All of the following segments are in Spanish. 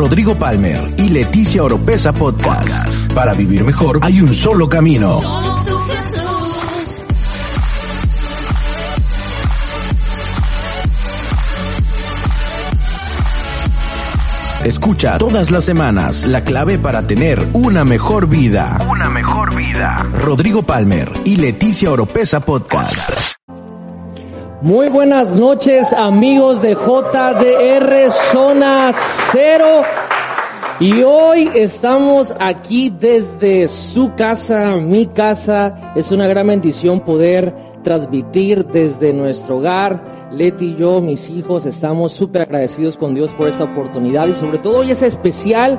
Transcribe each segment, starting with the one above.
Rodrigo Palmer y Leticia Oropesa Podcast. Para vivir mejor hay un solo camino. Escucha todas las semanas la clave para tener una mejor vida. Una mejor vida. Rodrigo Palmer y Leticia Oropesa Podcast. Muy buenas noches amigos de JDR Zona Cero. Y hoy estamos aquí desde su casa, mi casa. Es una gran bendición poder transmitir desde nuestro hogar. Leti y yo, mis hijos, estamos súper agradecidos con Dios por esta oportunidad y sobre todo hoy es especial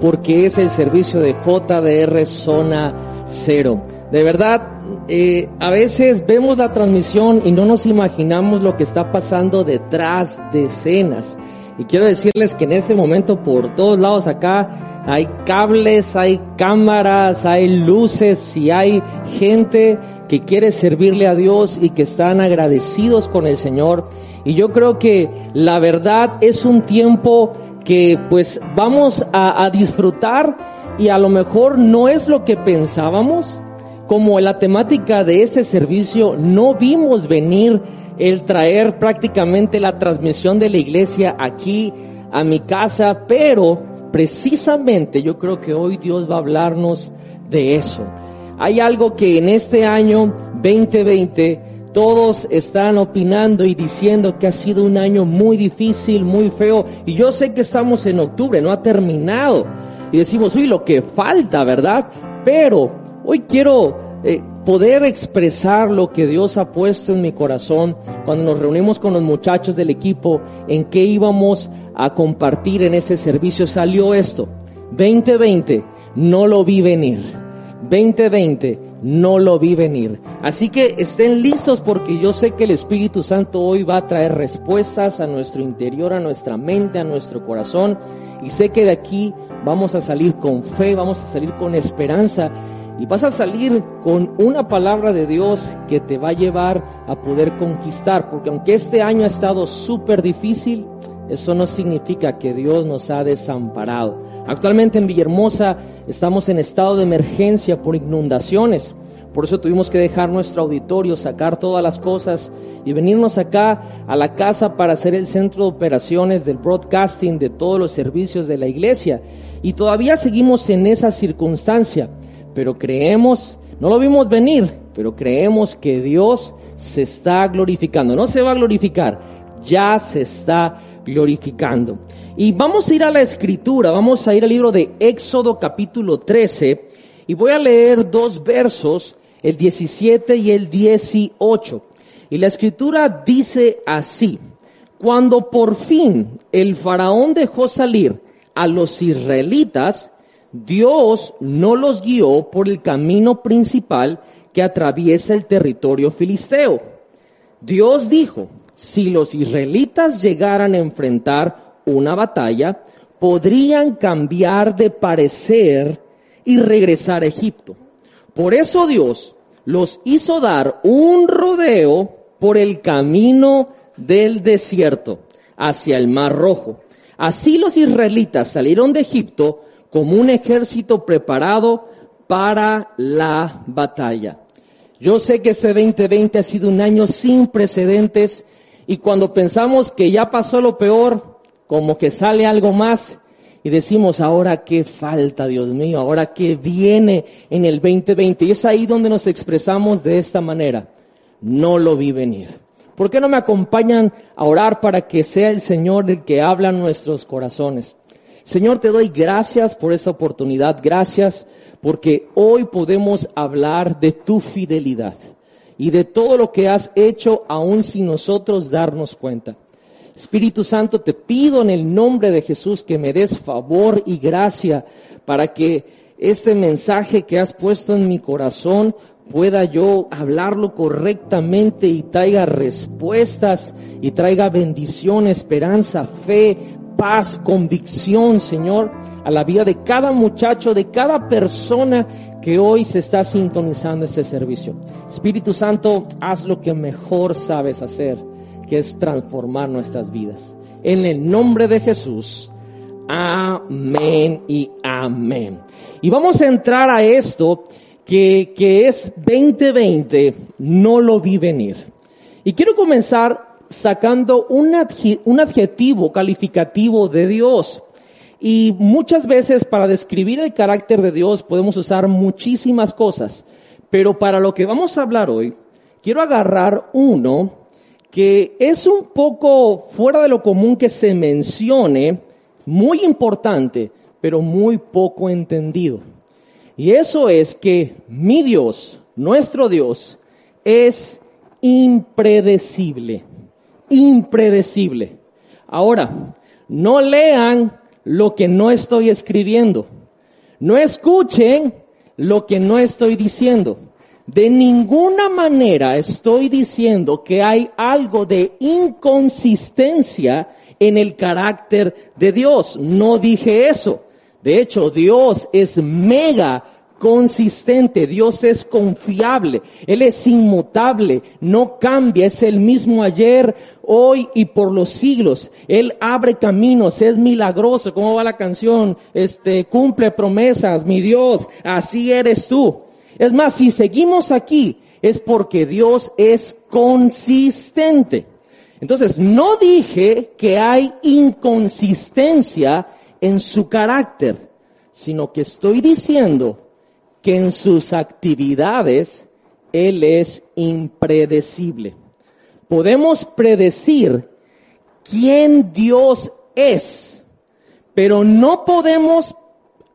porque es el servicio de JDR Zona Cero. De verdad, eh, a veces vemos la transmisión y no nos imaginamos lo que está pasando detrás de escenas. Y quiero decirles que en este momento por todos lados acá hay cables, hay cámaras, hay luces y hay gente que quiere servirle a Dios y que están agradecidos con el Señor. Y yo creo que la verdad es un tiempo que pues vamos a, a disfrutar y a lo mejor no es lo que pensábamos, como la temática de ese servicio no vimos venir el traer prácticamente la transmisión de la iglesia aquí a mi casa, pero precisamente yo creo que hoy Dios va a hablarnos de eso. Hay algo que en este año 2020 todos están opinando y diciendo que ha sido un año muy difícil, muy feo, y yo sé que estamos en octubre, no ha terminado, y decimos, uy, lo que falta, ¿verdad? Pero Hoy quiero eh, poder expresar lo que Dios ha puesto en mi corazón cuando nos reunimos con los muchachos del equipo en qué íbamos a compartir en ese servicio. Salió esto. 2020 no lo vi venir. 2020 no lo vi venir. Así que estén listos porque yo sé que el Espíritu Santo hoy va a traer respuestas a nuestro interior, a nuestra mente, a nuestro corazón. Y sé que de aquí vamos a salir con fe, vamos a salir con esperanza y vas a salir con una palabra de Dios que te va a llevar a poder conquistar, porque aunque este año ha estado súper difícil, eso no significa que Dios nos ha desamparado. Actualmente en Villahermosa estamos en estado de emergencia por inundaciones. Por eso tuvimos que dejar nuestro auditorio, sacar todas las cosas y venirnos acá a la casa para hacer el centro de operaciones del broadcasting de todos los servicios de la iglesia. Y todavía seguimos en esa circunstancia pero creemos, no lo vimos venir, pero creemos que Dios se está glorificando. No se va a glorificar, ya se está glorificando. Y vamos a ir a la escritura, vamos a ir al libro de Éxodo capítulo 13 y voy a leer dos versos, el 17 y el 18. Y la escritura dice así, cuando por fin el faraón dejó salir a los israelitas, Dios no los guió por el camino principal que atraviesa el territorio filisteo. Dios dijo, si los israelitas llegaran a enfrentar una batalla, podrían cambiar de parecer y regresar a Egipto. Por eso Dios los hizo dar un rodeo por el camino del desierto hacia el Mar Rojo. Así los israelitas salieron de Egipto como un ejército preparado para la batalla. Yo sé que este 2020 ha sido un año sin precedentes y cuando pensamos que ya pasó lo peor, como que sale algo más y decimos, ahora qué falta, Dios mío, ahora qué viene en el 2020. Y es ahí donde nos expresamos de esta manera. No lo vi venir. ¿Por qué no me acompañan a orar para que sea el Señor el que habla en nuestros corazones? Señor, te doy gracias por esta oportunidad, gracias porque hoy podemos hablar de tu fidelidad y de todo lo que has hecho aún sin nosotros darnos cuenta. Espíritu Santo, te pido en el nombre de Jesús que me des favor y gracia para que este mensaje que has puesto en mi corazón pueda yo hablarlo correctamente y traiga respuestas y traiga bendición, esperanza, fe, paz, convicción, Señor, a la vida de cada muchacho, de cada persona que hoy se está sintonizando este servicio. Espíritu Santo, haz lo que mejor sabes hacer, que es transformar nuestras vidas. En el nombre de Jesús. Amén y amén. Y vamos a entrar a esto que, que es 2020, no lo vi venir. Y quiero comenzar sacando un, adjetivo calificativo de Dios. Y muchas veces para describir el carácter de Dios podemos usar muchísimas cosas. Pero para lo que vamos a hablar hoy, quiero agarrar uno que es un poco fuera de lo común que se mencione, muy importante, pero muy poco entendido. Y eso es que mi Dios, nuestro Dios, es impredecible. Impredecible. Ahora, no lean lo que no estoy escribiendo. No escuchen lo que no estoy diciendo. De ninguna manera estoy diciendo que hay algo de inconsistencia en el carácter de Dios. No dije eso. De hecho, Dios es mega consistente, Dios es confiable, Él es inmutable, no cambia, es el mismo ayer, hoy y por los siglos. Él abre caminos, es milagroso, ¿cómo va la canción? Este, cumple promesas, mi Dios, así eres tú. Es más, si seguimos aquí, es porque Dios es consistente. Entonces, no dije que hay inconsistencia en su carácter, sino que estoy diciendo que en sus actividades Él es impredecible. Podemos predecir quién Dios es, pero no podemos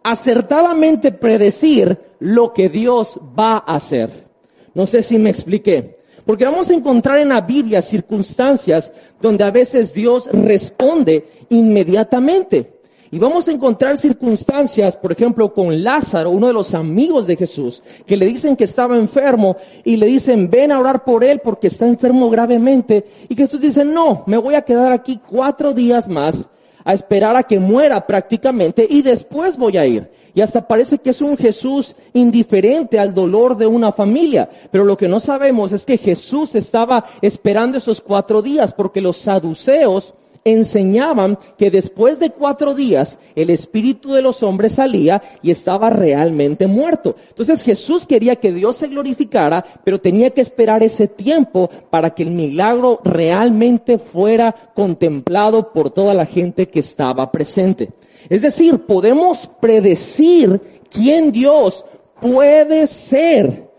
acertadamente predecir lo que Dios va a hacer. No sé si me expliqué. Porque vamos a encontrar en la Biblia circunstancias donde a veces Dios responde inmediatamente. Y vamos a encontrar circunstancias, por ejemplo, con Lázaro, uno de los amigos de Jesús, que le dicen que estaba enfermo y le dicen, ven a orar por él porque está enfermo gravemente. Y Jesús dice, no, me voy a quedar aquí cuatro días más a esperar a que muera prácticamente y después voy a ir. Y hasta parece que es un Jesús indiferente al dolor de una familia. Pero lo que no sabemos es que Jesús estaba esperando esos cuatro días porque los saduceos enseñaban que después de cuatro días el espíritu de los hombres salía y estaba realmente muerto. Entonces Jesús quería que Dios se glorificara, pero tenía que esperar ese tiempo para que el milagro realmente fuera contemplado por toda la gente que estaba presente. Es decir, podemos predecir quién Dios puede ser,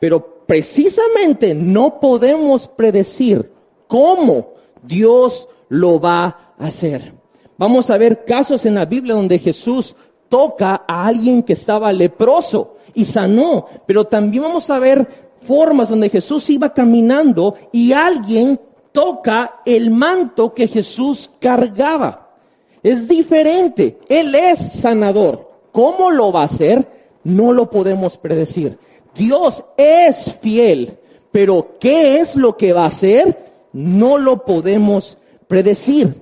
pero precisamente no podemos predecir cómo Dios lo va a hacer. Vamos a ver casos en la Biblia donde Jesús toca a alguien que estaba leproso y sanó, pero también vamos a ver formas donde Jesús iba caminando y alguien toca el manto que Jesús cargaba. Es diferente. Él es sanador. ¿Cómo lo va a hacer? No lo podemos predecir. Dios es fiel, pero ¿qué es lo que va a hacer? No lo podemos predecir.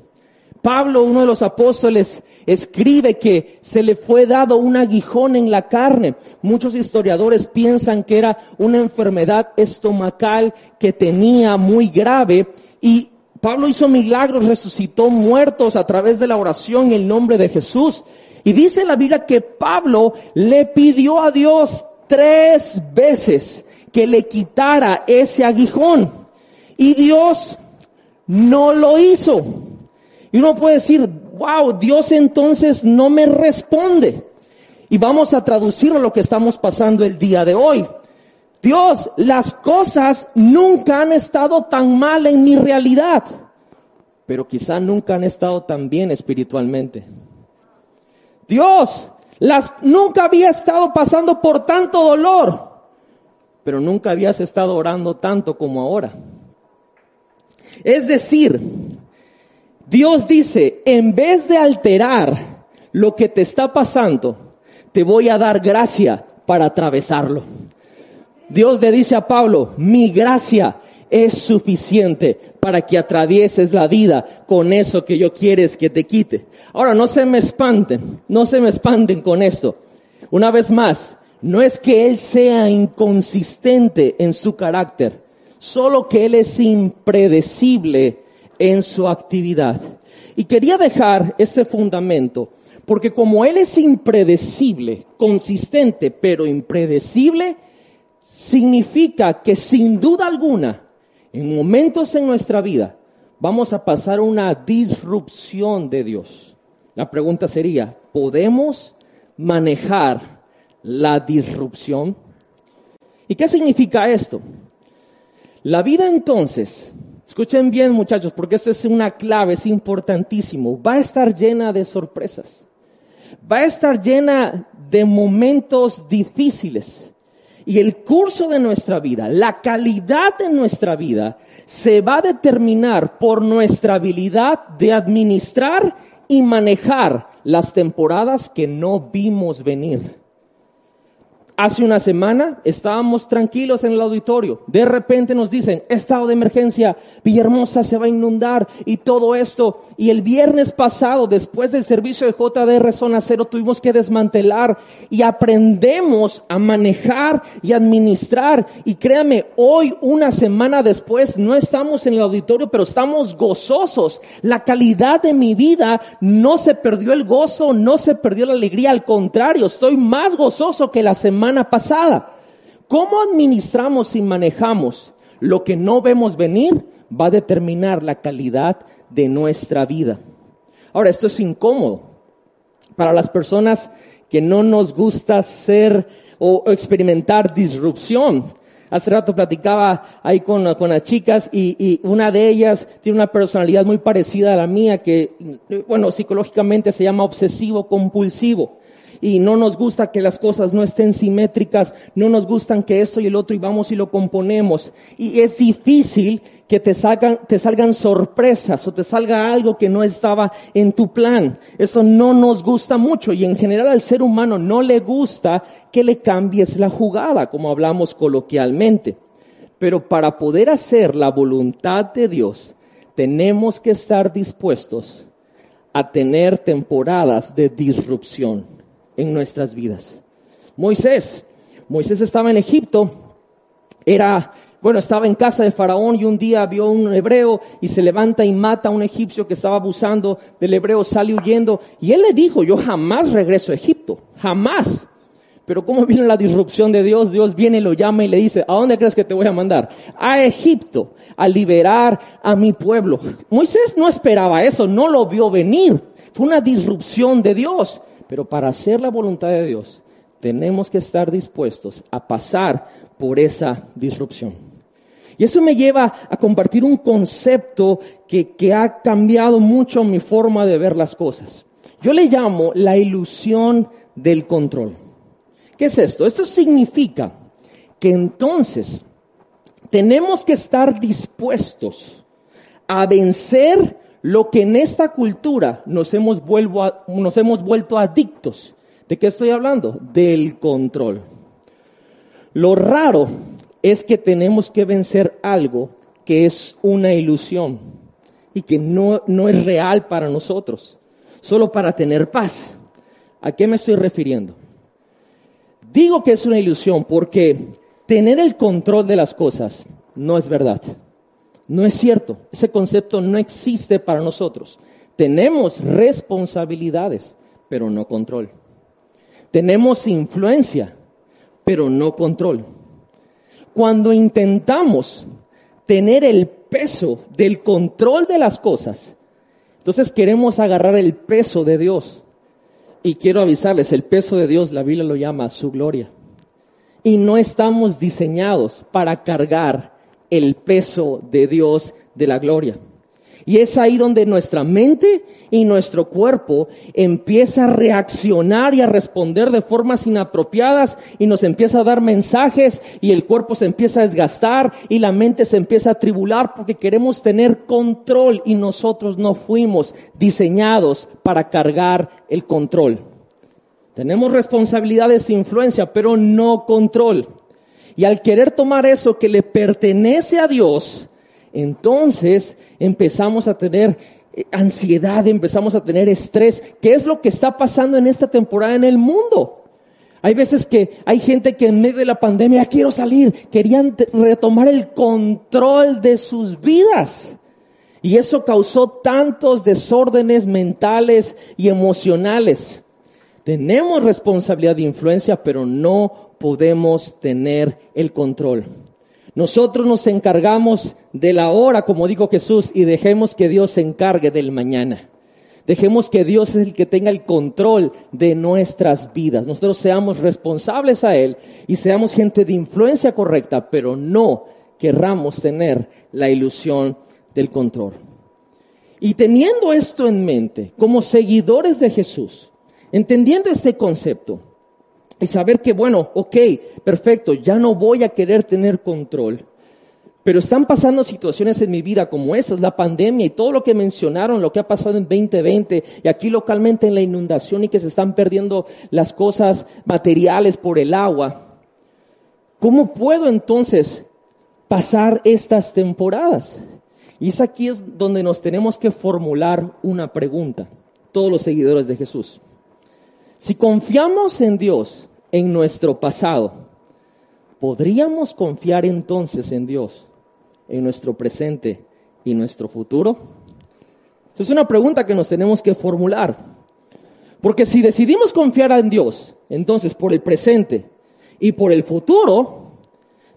Pablo, uno de los apóstoles, escribe que se le fue dado un aguijón en la carne. Muchos historiadores piensan que era una enfermedad estomacal que tenía muy grave y Pablo hizo milagros, resucitó muertos a través de la oración en el nombre de Jesús. Y dice la Biblia que Pablo le pidió a Dios tres veces que le quitara ese aguijón. Y Dios no lo hizo. Y uno puede decir, wow, Dios entonces no me responde. Y vamos a traducirlo lo que estamos pasando el día de hoy. Dios, las cosas nunca han estado tan mal en mi realidad, pero quizá nunca han estado tan bien espiritualmente. Dios, las, nunca había estado pasando por tanto dolor, pero nunca habías estado orando tanto como ahora. Es decir, Dios dice, en vez de alterar lo que te está pasando, te voy a dar gracia para atravesarlo. Dios le dice a Pablo, mi gracia es suficiente para que atravieses la vida con eso que yo quieres que te quite. Ahora, no se me espanten, no se me espanten con esto. Una vez más, no es que Él sea inconsistente en su carácter, solo que Él es impredecible en su actividad. Y quería dejar ese fundamento, porque como Él es impredecible, consistente, pero impredecible, significa que sin duda alguna, en momentos en nuestra vida, vamos a pasar una disrupción de Dios. La pregunta sería, ¿podemos manejar la disrupción? ¿Y qué significa esto? La vida entonces, escuchen bien muchachos, porque esto es una clave, es importantísimo, va a estar llena de sorpresas, va a estar llena de momentos difíciles. Y el curso de nuestra vida, la calidad de nuestra vida, se va a determinar por nuestra habilidad de administrar y manejar las temporadas que no vimos venir. Hace una semana estábamos tranquilos en el auditorio. De repente nos dicen, estado de emergencia, Villahermosa se va a inundar y todo esto. Y el viernes pasado, después del servicio de JDR Zona Cero, tuvimos que desmantelar y aprendemos a manejar y administrar. Y créame, hoy, una semana después, no estamos en el auditorio, pero estamos gozosos. La calidad de mi vida no se perdió el gozo, no se perdió la alegría. Al contrario, estoy más gozoso que la semana pasada. ¿Cómo administramos y manejamos lo que no vemos venir? Va a determinar la calidad de nuestra vida. Ahora, esto es incómodo para las personas que no nos gusta ser o experimentar disrupción. Hace rato platicaba ahí con, con las chicas y, y, una de ellas tiene una personalidad muy parecida a la mía que, bueno, psicológicamente se llama obsesivo compulsivo y no nos gusta que las cosas no estén simétricas, no nos gustan que esto y el otro y vamos y lo componemos. Y es difícil que te salgan, te salgan sorpresas o te salga algo que no estaba en tu plan. Eso no nos gusta mucho y en general al ser humano no le gusta que le cambies la jugada, como hablamos coloquialmente. Pero para poder hacer la voluntad de Dios, tenemos que estar dispuestos a tener temporadas de disrupción en nuestras vidas. Moisés, Moisés estaba en Egipto, era, bueno, estaba en casa de Faraón y un día vio un hebreo y se levanta y mata a un egipcio que estaba abusando del hebreo, sale huyendo y él le dijo, yo jamás regreso a Egipto, jamás. Pero ¿cómo viene la disrupción de Dios? Dios viene, lo llama y le dice, ¿a dónde crees que te voy a mandar? A Egipto, a liberar a mi pueblo. Moisés no esperaba eso, no lo vio venir. Fue una disrupción de Dios. Pero para hacer la voluntad de Dios, tenemos que estar dispuestos a pasar por esa disrupción. Y eso me lleva a compartir un concepto que, que ha cambiado mucho mi forma de ver las cosas. Yo le llamo la ilusión del control. ¿Qué es esto? Esto significa que entonces tenemos que estar dispuestos a vencer lo que en esta cultura nos hemos, nos hemos vuelto adictos. ¿De qué estoy hablando? Del control. Lo raro es que tenemos que vencer algo que es una ilusión y que no, no es real para nosotros, solo para tener paz. ¿A qué me estoy refiriendo? Digo que es una ilusión porque tener el control de las cosas no es verdad. No es cierto. Ese concepto no existe para nosotros. Tenemos responsabilidades, pero no control. Tenemos influencia, pero no control. Cuando intentamos tener el peso del control de las cosas, entonces queremos agarrar el peso de Dios. Y quiero avisarles, el peso de Dios, la Biblia lo llama su gloria. Y no estamos diseñados para cargar el peso de Dios de la gloria. Y es ahí donde nuestra mente y nuestro cuerpo empieza a reaccionar y a responder de formas inapropiadas y nos empieza a dar mensajes y el cuerpo se empieza a desgastar y la mente se empieza a tribular porque queremos tener control y nosotros no fuimos diseñados para cargar el control. Tenemos responsabilidades e influencia, pero no control. Y al querer tomar eso que le pertenece a Dios, entonces empezamos a tener eh, ansiedad, empezamos a tener estrés. ¿Qué es lo que está pasando en esta temporada en el mundo? Hay veces que hay gente que en medio de la pandemia, quiero salir, querían retomar el control de sus vidas. Y eso causó tantos desórdenes mentales y emocionales. Tenemos responsabilidad de influencia, pero no podemos tener el control. Nosotros nos encargamos de la hora, como dijo Jesús, y dejemos que Dios se encargue del mañana. Dejemos que Dios es el que tenga el control de nuestras vidas. Nosotros seamos responsables a Él y seamos gente de influencia correcta, pero no querramos tener la ilusión del control. Y teniendo esto en mente, como seguidores de Jesús, entendiendo este concepto y saber que, bueno, ok, perfecto, ya no voy a querer tener control, pero están pasando situaciones en mi vida como esas, la pandemia y todo lo que mencionaron, lo que ha pasado en 2020 y aquí localmente en la inundación y que se están perdiendo las cosas materiales por el agua. ¿Cómo puedo entonces pasar estas temporadas? Y es aquí es donde nos tenemos que formular una pregunta, todos los seguidores de Jesús. Si confiamos en Dios en nuestro pasado, ¿podríamos confiar entonces en Dios en nuestro presente y nuestro futuro? Esa es una pregunta que nos tenemos que formular. Porque si decidimos confiar en Dios, entonces por el presente y por el futuro,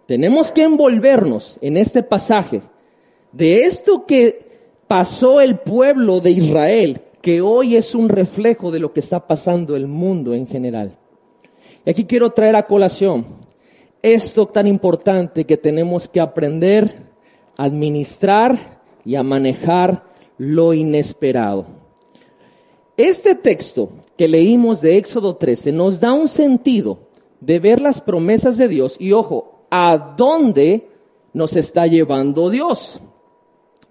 tenemos que envolvernos en este pasaje de esto que pasó el pueblo de Israel, que hoy es un reflejo de lo que está pasando el mundo en general. Y aquí quiero traer a colación esto tan importante que tenemos que aprender a administrar y a manejar lo inesperado. Este texto que leímos de Éxodo 13 nos da un sentido de ver las promesas de Dios y ojo, a dónde nos está llevando Dios.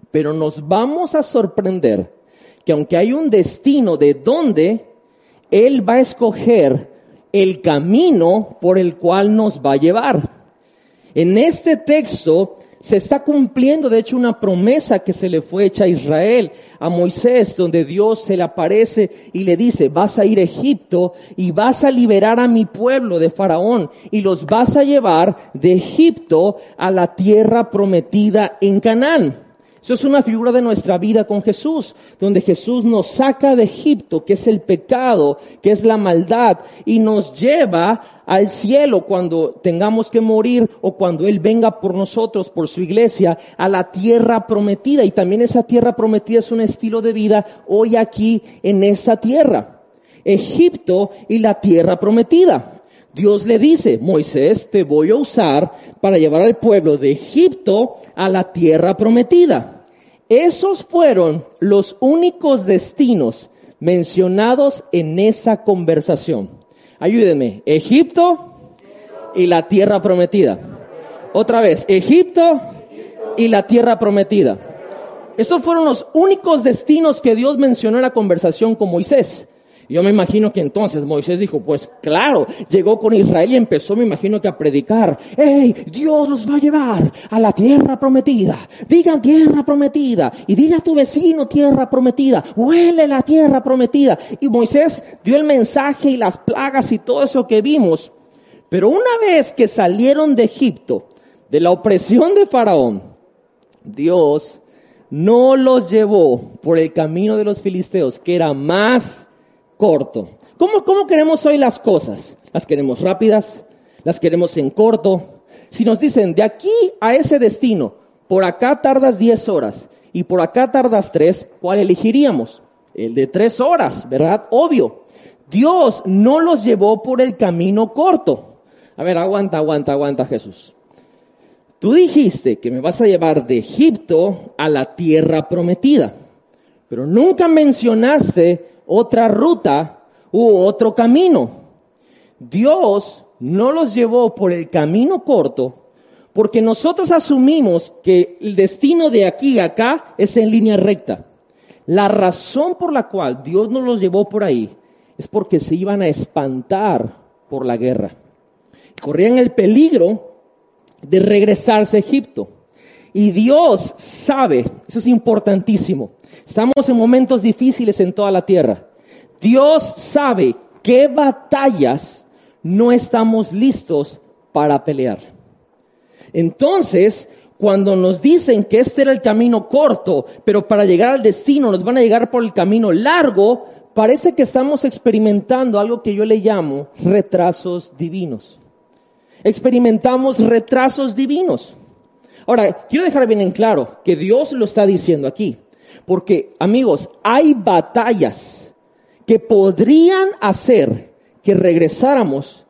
Pero nos vamos a sorprender que aunque hay un destino de dónde, Él va a escoger el camino por el cual nos va a llevar. En este texto se está cumpliendo, de hecho, una promesa que se le fue hecha a Israel, a Moisés, donde Dios se le aparece y le dice, vas a ir a Egipto y vas a liberar a mi pueblo de Faraón y los vas a llevar de Egipto a la tierra prometida en Canaán. Eso es una figura de nuestra vida con Jesús, donde Jesús nos saca de Egipto, que es el pecado, que es la maldad, y nos lleva al cielo cuando tengamos que morir o cuando Él venga por nosotros, por su iglesia, a la tierra prometida. Y también esa tierra prometida es un estilo de vida hoy aquí en esa tierra. Egipto y la tierra prometida. Dios le dice, Moisés, te voy a usar para llevar al pueblo de Egipto a la tierra prometida. Esos fueron los únicos destinos mencionados en esa conversación. Ayúdenme, Egipto y la tierra prometida. Otra vez, Egipto y la tierra prometida. Esos fueron los únicos destinos que Dios mencionó en la conversación con Moisés. Yo me imagino que entonces Moisés dijo, pues claro, llegó con Israel y empezó, me imagino que a predicar, hey, Dios los va a llevar a la tierra prometida. Digan tierra prometida. Y diga a tu vecino tierra prometida. Huele la tierra prometida. Y Moisés dio el mensaje y las plagas y todo eso que vimos. Pero una vez que salieron de Egipto, de la opresión de Faraón, Dios no los llevó por el camino de los filisteos, que era más corto. ¿Cómo, ¿Cómo queremos hoy las cosas? ¿Las queremos rápidas? ¿Las queremos en corto? Si nos dicen, de aquí a ese destino, por acá tardas 10 horas y por acá tardas 3, ¿cuál elegiríamos? El de 3 horas, ¿verdad? Obvio. Dios no los llevó por el camino corto. A ver, aguanta, aguanta, aguanta Jesús. Tú dijiste que me vas a llevar de Egipto a la tierra prometida, pero nunca mencionaste otra ruta u otro camino. Dios no los llevó por el camino corto porque nosotros asumimos que el destino de aquí a acá es en línea recta. La razón por la cual Dios no los llevó por ahí es porque se iban a espantar por la guerra. Corrían el peligro de regresarse a Egipto. Y Dios sabe, eso es importantísimo, Estamos en momentos difíciles en toda la tierra. Dios sabe qué batallas no estamos listos para pelear. Entonces, cuando nos dicen que este era el camino corto, pero para llegar al destino nos van a llegar por el camino largo, parece que estamos experimentando algo que yo le llamo retrasos divinos. Experimentamos retrasos divinos. Ahora, quiero dejar bien en claro que Dios lo está diciendo aquí, porque amigos, hay batallas que podrían hacer que regresáramos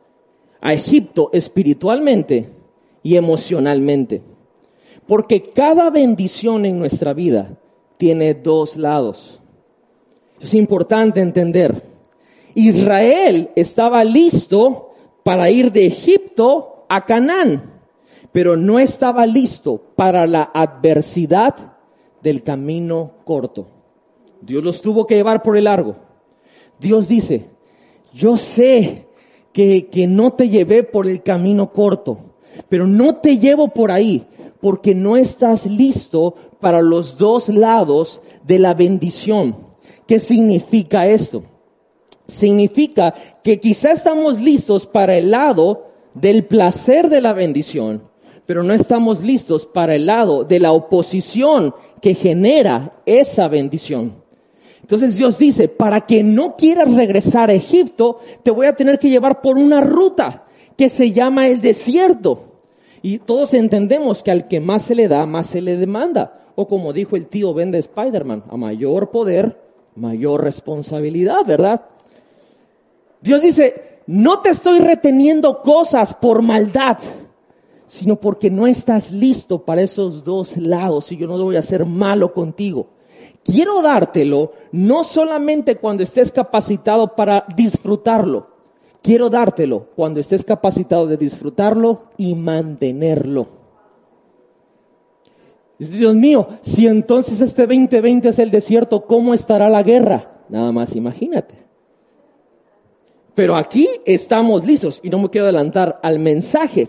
a Egipto espiritualmente y emocionalmente. Porque cada bendición en nuestra vida tiene dos lados. Es importante entender. Israel estaba listo para ir de Egipto a Canaán, pero no estaba listo para la adversidad del camino corto. Dios los tuvo que llevar por el largo. Dios dice, yo sé que, que no te llevé por el camino corto, pero no te llevo por ahí porque no estás listo para los dos lados de la bendición. ¿Qué significa esto? Significa que quizá estamos listos para el lado del placer de la bendición, pero no estamos listos para el lado de la oposición que genera esa bendición. Entonces Dios dice, para que no quieras regresar a Egipto, te voy a tener que llevar por una ruta que se llama el desierto. Y todos entendemos que al que más se le da, más se le demanda. O como dijo el tío Ben de Spider-Man, a mayor poder, mayor responsabilidad, ¿verdad? Dios dice, no te estoy reteniendo cosas por maldad, sino porque no estás listo para esos dos lados y yo no voy a ser malo contigo. Quiero dártelo no solamente cuando estés capacitado para disfrutarlo, quiero dártelo cuando estés capacitado de disfrutarlo y mantenerlo. Dios mío, si entonces este 2020 es el desierto, ¿cómo estará la guerra? Nada más imagínate. Pero aquí estamos listos y no me quiero adelantar al mensaje.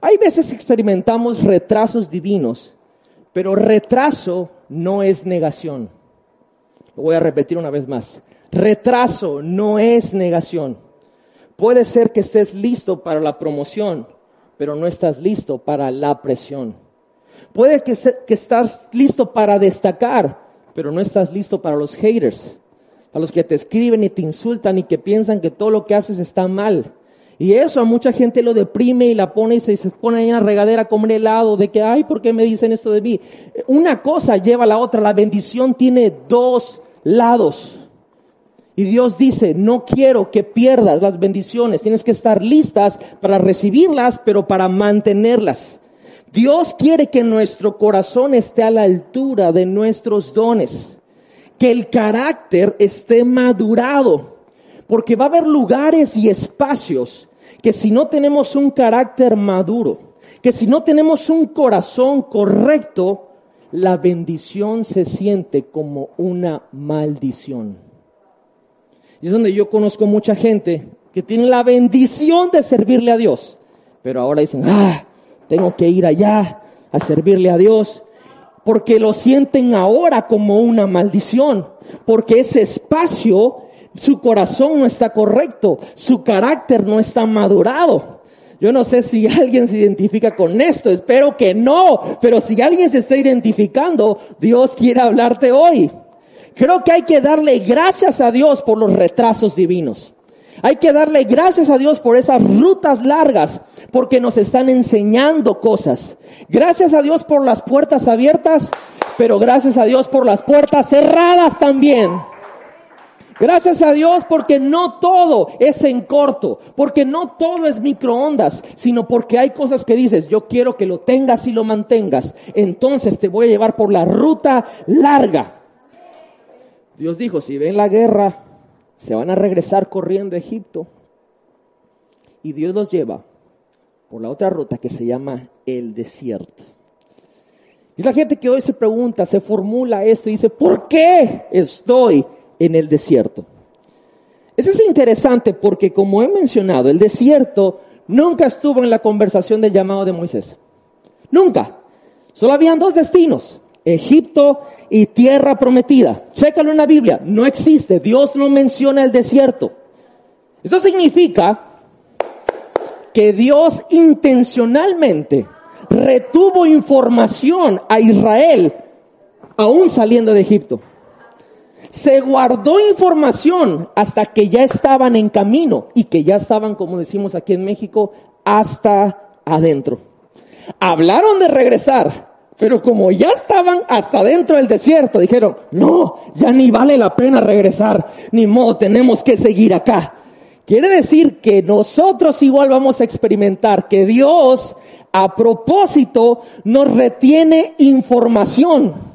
Hay veces experimentamos retrasos divinos, pero retraso no es negación. Lo voy a repetir una vez más. Retraso no es negación. Puede ser que estés listo para la promoción, pero no estás listo para la presión. Puede que, que estás listo para destacar, pero no estás listo para los haters, a los que te escriben y te insultan y que piensan que todo lo que haces está mal. Y eso a mucha gente lo deprime y la pone y se, pone en la regadera a comer helado de que, ay, ¿por qué me dicen esto de mí? Una cosa lleva a la otra. La bendición tiene dos lados. Y Dios dice, no quiero que pierdas las bendiciones, tienes que estar listas para recibirlas, pero para mantenerlas. Dios quiere que nuestro corazón esté a la altura de nuestros dones, que el carácter esté madurado, porque va a haber lugares y espacios que si no tenemos un carácter maduro, que si no tenemos un corazón correcto, la bendición se siente como una maldición. Y es donde yo conozco mucha gente que tiene la bendición de servirle a Dios. Pero ahora dicen, ah, tengo que ir allá a servirle a Dios. Porque lo sienten ahora como una maldición. Porque ese espacio, su corazón no está correcto. Su carácter no está madurado. Yo no sé si alguien se identifica con esto, espero que no, pero si alguien se está identificando, Dios quiere hablarte hoy. Creo que hay que darle gracias a Dios por los retrasos divinos. Hay que darle gracias a Dios por esas rutas largas, porque nos están enseñando cosas. Gracias a Dios por las puertas abiertas, pero gracias a Dios por las puertas cerradas también. Gracias a Dios porque no todo es en corto, porque no todo es microondas, sino porque hay cosas que dices, yo quiero que lo tengas y lo mantengas. Entonces te voy a llevar por la ruta larga. Dios dijo, si ven la guerra, se van a regresar corriendo a Egipto. Y Dios los lleva por la otra ruta que se llama el desierto. Y la gente que hoy se pregunta, se formula esto y dice, ¿por qué estoy en el desierto? Eso es interesante porque como he mencionado, el desierto nunca estuvo en la conversación del llamado de Moisés. Nunca. Solo habían dos destinos. Egipto y tierra prometida. Chécalo en la Biblia, no existe, Dios no menciona el desierto. Eso significa que Dios intencionalmente retuvo información a Israel aún saliendo de Egipto. Se guardó información hasta que ya estaban en camino y que ya estaban, como decimos aquí en México, hasta adentro. Hablaron de regresar, pero como ya estaban hasta dentro del desierto, dijeron, no, ya ni vale la pena regresar, ni modo, tenemos que seguir acá. Quiere decir que nosotros igual vamos a experimentar que Dios a propósito nos retiene información.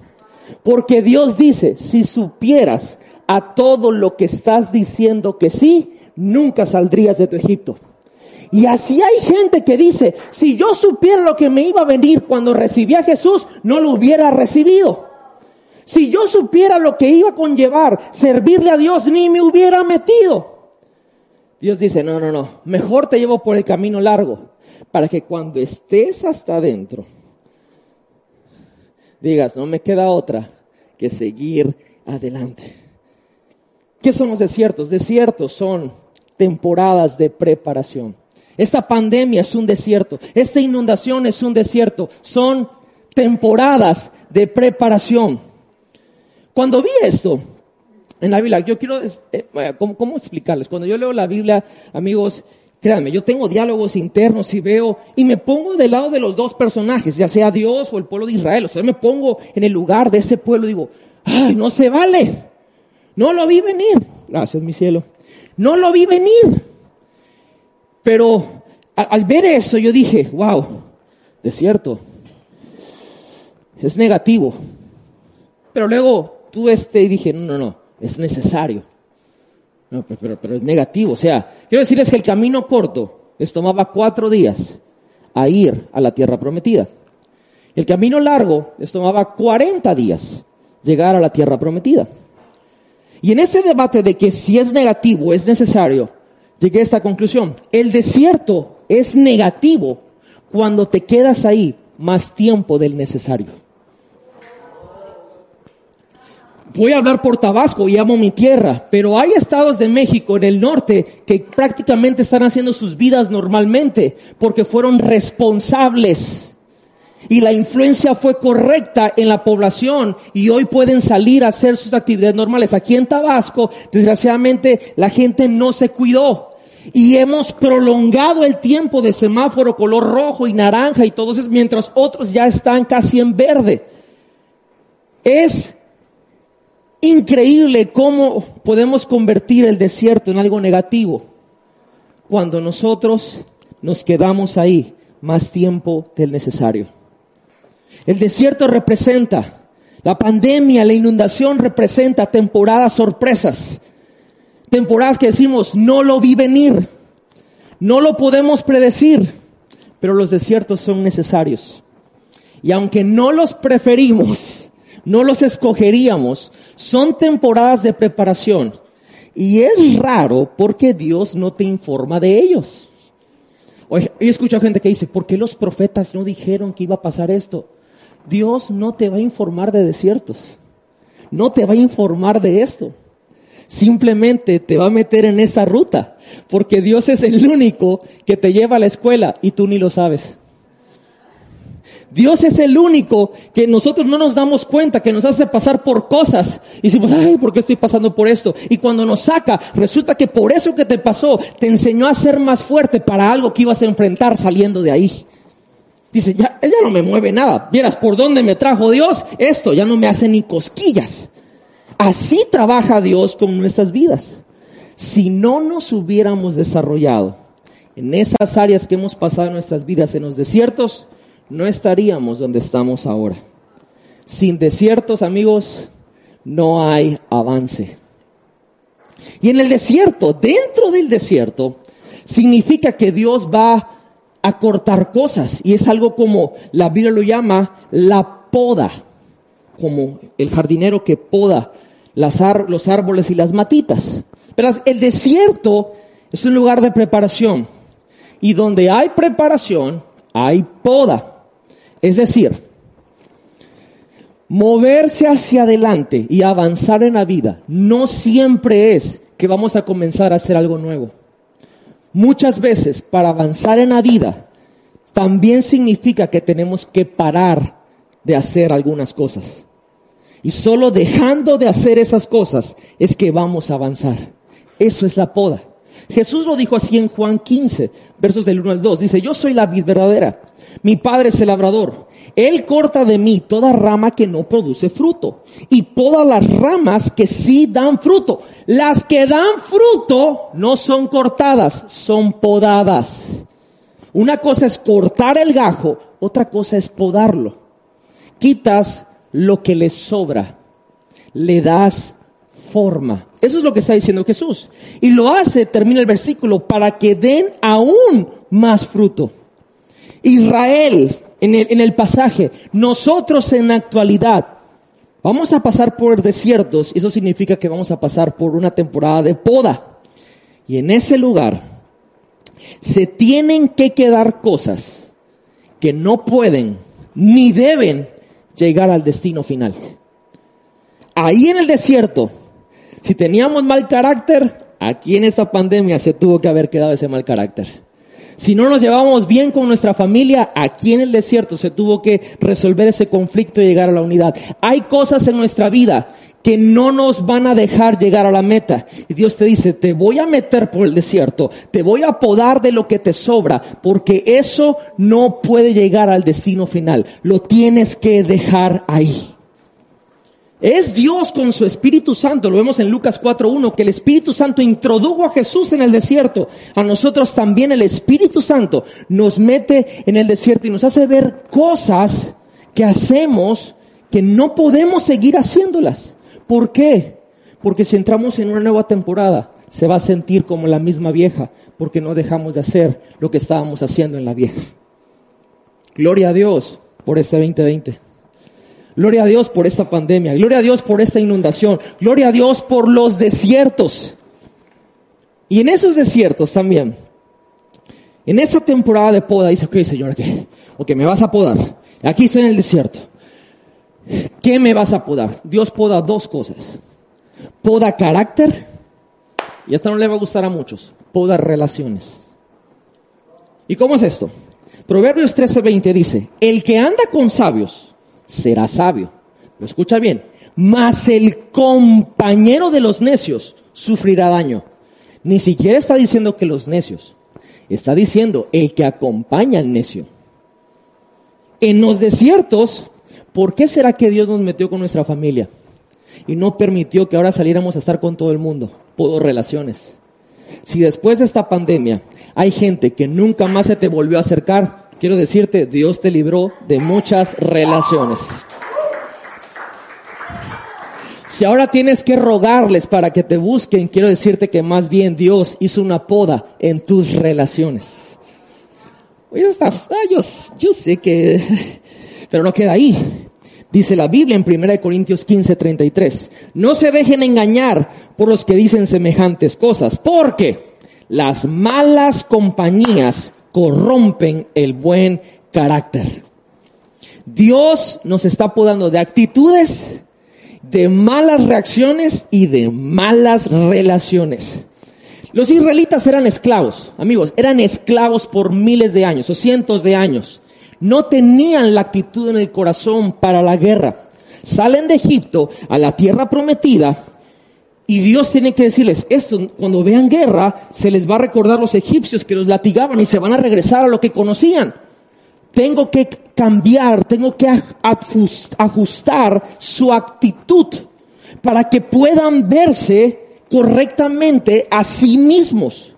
Porque Dios dice, si supieras a todo lo que estás diciendo que sí, nunca saldrías de tu Egipto. Y así hay gente que dice, si yo supiera lo que me iba a venir cuando recibí a Jesús, no lo hubiera recibido. Si yo supiera lo que iba a conllevar servirle a Dios, ni me hubiera metido. Dios dice, no, no, no, mejor te llevo por el camino largo, para que cuando estés hasta adentro, digas, no me queda otra que seguir adelante. ¿Qué son los desiertos? Desiertos son temporadas de preparación. Esta pandemia es un desierto, esta inundación es un desierto, son temporadas de preparación. Cuando vi esto, en la Biblia. Yo quiero, eh, ¿cómo, explicarles? Cuando yo leo la Biblia, amigos, créanme, yo tengo diálogos internos y veo, y me pongo del lado de los dos personajes, ya sea Dios o el pueblo de Israel. O sea, me pongo en el lugar de ese pueblo y digo, ay, no se vale. No lo vi venir. Gracias, mi cielo. No lo vi venir. Pero al ver eso, yo dije, wow, desierto. Es negativo. Pero luego tuve este y dije, no, no, no es necesario. No, pero, pero, es negativo. O sea, quiero decirles que el camino corto les tomaba cuatro días a ir a la tierra prometida. El camino largo les tomaba 40 días llegar a la tierra prometida. Y en ese debate de que si es negativo es necesario, llegué a esta conclusión. El desierto es negativo cuando te quedas ahí más tiempo del necesario. Voy a hablar por Tabasco y amo mi tierra, pero hay estados de México en el norte que prácticamente están haciendo sus vidas normalmente porque fueron responsables y la influencia fue correcta en la población y hoy pueden salir a hacer sus actividades normales. Aquí en Tabasco, desgraciadamente, la gente no se cuidó y hemos prolongado el tiempo de semáforo color rojo y naranja y todo eso mientras otros ya están casi en verde. Es increíble cómo podemos convertir el desierto en algo negativo cuando nosotros nos quedamos ahí más tiempo del necesario. El desierto representa, la pandemia, la inundación representa temporadas sorpresas, temporadas que decimos no lo vi venir, no lo podemos predecir, pero los desiertos son necesarios. Y aunque no los preferimos, no los escogeríamos, son temporadas de preparación. Y es raro porque Dios no te informa de ellos. Oye, he escuchado gente que dice, ¿por qué los profetas no dijeron que iba a pasar esto? Dios no te va a informar de desiertos. No te va a informar de esto. Simplemente te va a meter en esa ruta. Porque Dios es el único que te lleva a la escuela y tú ni lo sabes. Dios es el único que nosotros no nos damos cuenta, que nos hace pasar por cosas. Y decimos, ay, ¿por qué estoy pasando por esto? Y cuando nos saca, resulta que por eso que te pasó, te enseñó a ser más fuerte para algo que ibas a enfrentar saliendo de ahí. Dice, ya, ella no me mueve nada. Vieras por dónde me trajo Dios, esto ya no me hace ni cosquillas. Así trabaja Dios con nuestras vidas. Si no nos hubiéramos desarrollado en esas áreas que hemos pasado en nuestras vidas, en los desiertos, no estaríamos donde estamos ahora. Sin desiertos, amigos, no hay avance. Y en el desierto, dentro del desierto, significa que Dios va a cortar cosas. Y es algo como la Biblia lo llama la poda, como el jardinero que poda los árboles y las matitas. Pero el desierto es un lugar de preparación. Y donde hay preparación, hay poda. Es decir, moverse hacia adelante y avanzar en la vida no siempre es que vamos a comenzar a hacer algo nuevo. Muchas veces para avanzar en la vida también significa que tenemos que parar de hacer algunas cosas. Y solo dejando de hacer esas cosas es que vamos a avanzar. Eso es la poda. Jesús lo dijo así en Juan 15, versos del 1 al 2. Dice, yo soy la vid verdadera. Mi padre es el labrador. Él corta de mí toda rama que no produce fruto y todas las ramas que sí dan fruto. Las que dan fruto no son cortadas, son podadas. Una cosa es cortar el gajo, otra cosa es podarlo. Quitas lo que le sobra, le das forma. Eso es lo que está diciendo Jesús. Y lo hace, termina el versículo, para que den aún más fruto. Israel, en el, pasaje, nosotros en la actualidad, vamos a pasar por desiertos, y eso significa que vamos a pasar por una temporada de poda. Y en ese lugar se tienen que quedar cosas que no pueden ni deben llegar al destino final. Ahí en el desierto, si teníamos mal carácter, aquí en esta pandemia se tuvo que haber quedado ese mal carácter. Si no nos llevábamos bien con nuestra familia, aquí en el desierto se tuvo que resolver ese conflicto y llegar a la unidad. Hay cosas en nuestra vida que no nos van a dejar llegar a la meta. Y Dios te dice, te voy a meter por el desierto, te voy a podar de lo que te sobra, porque eso no puede llegar al destino final. Lo tienes que dejar ahí. Es Dios con su Espíritu Santo, lo vemos en Lucas 4.1, que el Espíritu Santo introdujo a Jesús en el desierto. A nosotros también el Espíritu Santo nos mete en el desierto y nos hace ver cosas que hacemos que no podemos seguir haciéndolas. ¿Por qué? Porque si entramos en una nueva temporada, se va a sentir como la misma vieja, porque no dejamos de hacer lo que estábamos haciendo en la vieja. Gloria a Dios por este 2020. Gloria a Dios por esta pandemia. Gloria a Dios por esta inundación. Gloria a Dios por los desiertos. Y en esos desiertos también, en esta temporada de poda, dice, ok, Señor. Ok, me vas a podar. Aquí estoy en el desierto. ¿Qué me vas a podar? Dios poda dos cosas. Poda carácter, y esta no le va a gustar a muchos, poda relaciones. ¿Y cómo es esto? Proverbios 13:20 dice, el que anda con sabios, será sabio. Lo escucha bien. Mas el compañero de los necios sufrirá daño. Ni siquiera está diciendo que los necios. Está diciendo el que acompaña al necio. En los desiertos, ¿por qué será que Dios nos metió con nuestra familia? Y no permitió que ahora saliéramos a estar con todo el mundo, por relaciones. Si después de esta pandemia hay gente que nunca más se te volvió a acercar, quiero decirte, Dios te libró de muchas relaciones. Si ahora tienes que rogarles para que te busquen, quiero decirte que más bien Dios hizo una poda en tus relaciones. Oye, está, yo, yo sé que, pero no queda ahí. Dice la Biblia en 1 Corintios 15, 33. No se dejen engañar por los que dicen semejantes cosas, porque las malas compañías corrompen el buen carácter. Dios nos está podando de actitudes, de malas reacciones y de malas relaciones. Los israelitas eran esclavos, amigos, eran esclavos por miles de años o cientos de años. No tenían la actitud en el corazón para la guerra. Salen de Egipto a la tierra prometida y Dios tiene que decirles, esto, cuando vean guerra, se les va a recordar los egipcios que los latigaban y se van a regresar a lo que conocían. Tengo que cambiar, tengo que ajustar su actitud para que puedan verse correctamente a sí mismos.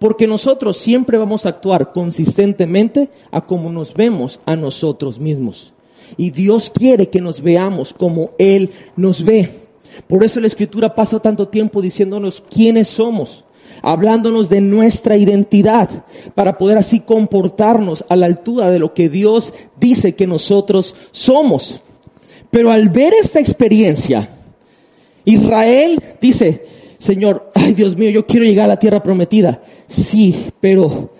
Porque nosotros siempre vamos a actuar consistentemente a como nos vemos a nosotros mismos. Y Dios quiere que nos veamos como Él nos ve. Por eso la escritura pasa tanto tiempo diciéndonos quiénes somos, hablándonos de nuestra identidad, para poder así comportarnos a la altura de lo que Dios dice que nosotros somos. Pero al ver esta experiencia, Israel dice, Señor, ay Dios mío, yo quiero llegar a la tierra prometida. Sí, pero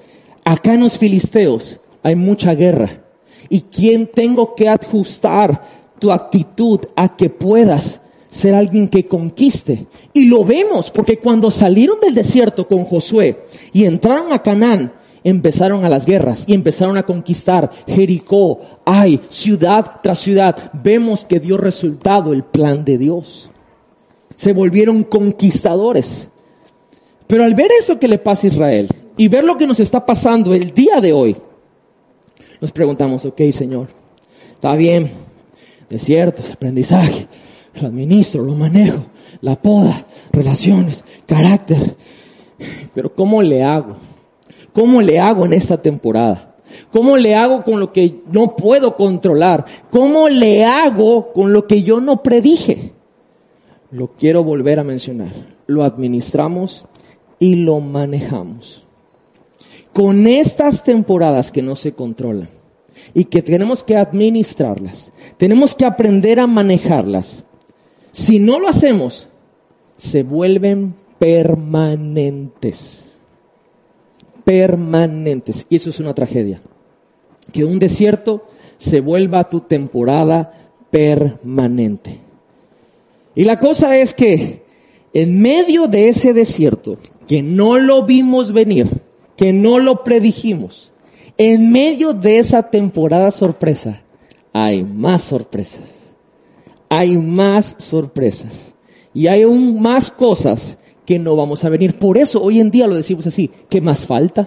acá en los filisteos hay mucha guerra. ¿Y quién tengo que ajustar tu actitud a que puedas ser alguien que conquiste. Y lo vemos porque cuando salieron del desierto con Josué y entraron a Canaán empezaron a las guerras y empezaron a conquistar Jericó, ay, ciudad tras ciudad. Vemos que dio resultado el plan de Dios. Se volvieron conquistadores. Pero al ver eso que le pasa a Israel y ver lo que nos está pasando el día de hoy, nos preguntamos, ok, Señor, está bien, desiertos, aprendizaje, lo administro, lo manejo, la poda, relaciones, carácter. Pero ¿cómo le hago? ¿Cómo le hago en esta temporada? ¿Cómo le hago con lo que no puedo controlar? ¿Cómo le hago con lo que yo no predije? Lo quiero volver a mencionar. Lo administramos y lo manejamos. Con estas temporadas que no se controlan y que tenemos que administrarlas, tenemos que aprender a manejarlas. Si no lo hacemos, se vuelven permanentes. Permanentes. Y eso es una tragedia. Que un desierto se vuelva tu temporada permanente. Y la cosa es que en medio de ese desierto, que no lo vimos venir, que no lo predijimos, en medio de esa temporada sorpresa, hay más sorpresas. Hay más sorpresas. Y hay aún más cosas que no vamos a venir. Por eso hoy en día lo decimos así, ¿qué más falta?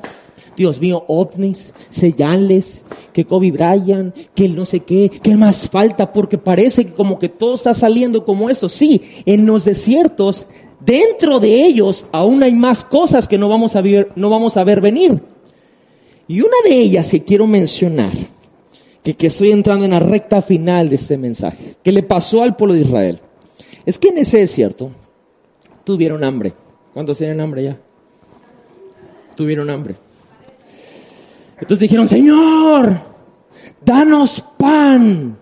Dios mío, ovnis, señales, que Kobe Bryant, que no sé qué, ¿qué más falta? Porque parece como que todo está saliendo como esto. Sí, en los desiertos, dentro de ellos, aún hay más cosas que no vamos a ver, no vamos a ver venir. Y una de ellas que quiero mencionar, que, estoy entrando en la recta final de este mensaje, que le pasó al pueblo de Israel, es que en ese desierto tuvieron hambre. ¿Cuántos tienen hambre ya? Tuvieron hambre. Entonces dijeron, Señor, danos pan.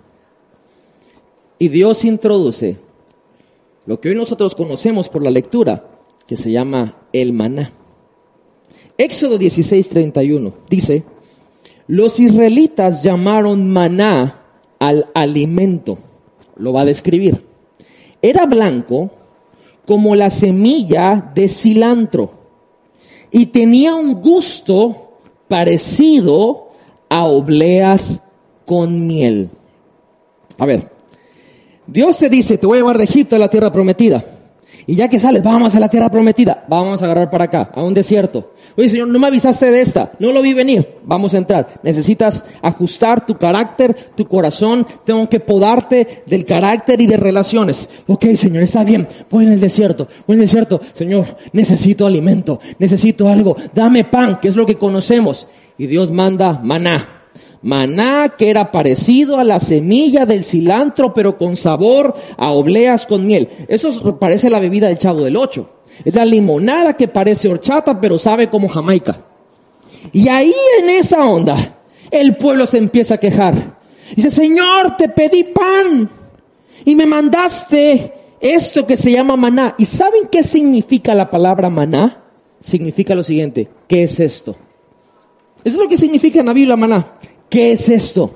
Y Dios introduce lo que hoy nosotros conocemos por la lectura, que se llama el maná. Éxodo 16, 31 dice, los israelitas llamaron maná al alimento. Lo va a describir. Era blanco como la semilla de cilantro y tenía un gusto parecido a obleas con miel. A ver, Dios te dice, te voy a llevar de Egipto a la tierra prometida. Y ya que sales, vamos a la tierra prometida, vamos a agarrar para acá, a un desierto. Oye, Señor, no me avisaste de esta, no lo vi venir, vamos a entrar. Necesitas ajustar tu carácter, tu corazón, tengo que podarte del carácter y de relaciones. Ok, Señor, está bien, voy en el desierto, voy en el desierto. Señor, necesito alimento, necesito algo, dame pan, que es lo que conocemos. Y Dios manda maná maná que era parecido a la semilla del cilantro, pero con sabor a obleas con miel. Eso parece la bebida del chavo del ocho. Es la limonada que parece horchata, pero sabe como jamaica. Y ahí en esa onda, el pueblo se empieza a quejar. Dice, Señor, te pedí pan y me mandaste esto que se llama maná. ¿Y saben qué significa la palabra maná? Significa lo siguiente, ¿qué es esto? Eso es lo que significa en la Biblia maná. ¿Qué es esto?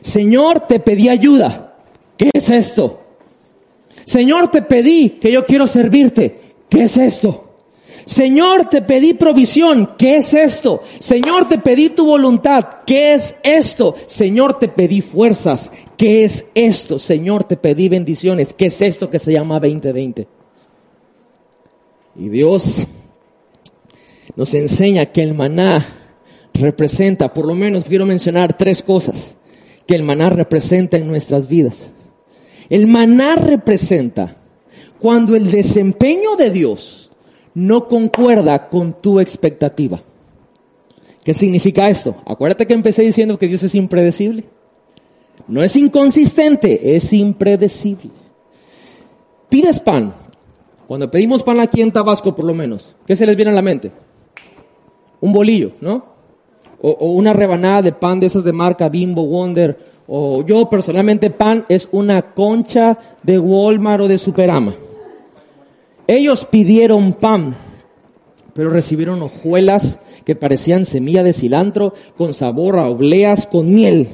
Señor, te pedí ayuda. ¿Qué es esto? Señor, te pedí que yo quiero servirte. ¿Qué es esto? Señor, te pedí provisión. ¿Qué es esto? Señor, te pedí tu voluntad. ¿Qué es esto? Señor, te pedí fuerzas. ¿Qué es esto? Señor, te pedí bendiciones. ¿Qué es esto que se llama 2020? Y Dios nos enseña que el maná representa, por lo menos quiero mencionar tres cosas que el maná representa en nuestras vidas. El maná representa cuando el desempeño de Dios no concuerda con tu expectativa. ¿Qué significa esto? Acuérdate que empecé diciendo que Dios es impredecible. No es inconsistente, es impredecible. Pides pan. Cuando pedimos pan aquí en Tabasco, por lo menos, ¿qué se les viene a la mente? Un bolillo, ¿no? O, una rebanada de pan de esas de marca Bimbo, Wonder, o yo personalmente pan es una concha de Walmart o de Superama. Ellos pidieron pan, pero recibieron hojuelas que parecían semilla de cilantro con sabor a obleas con miel.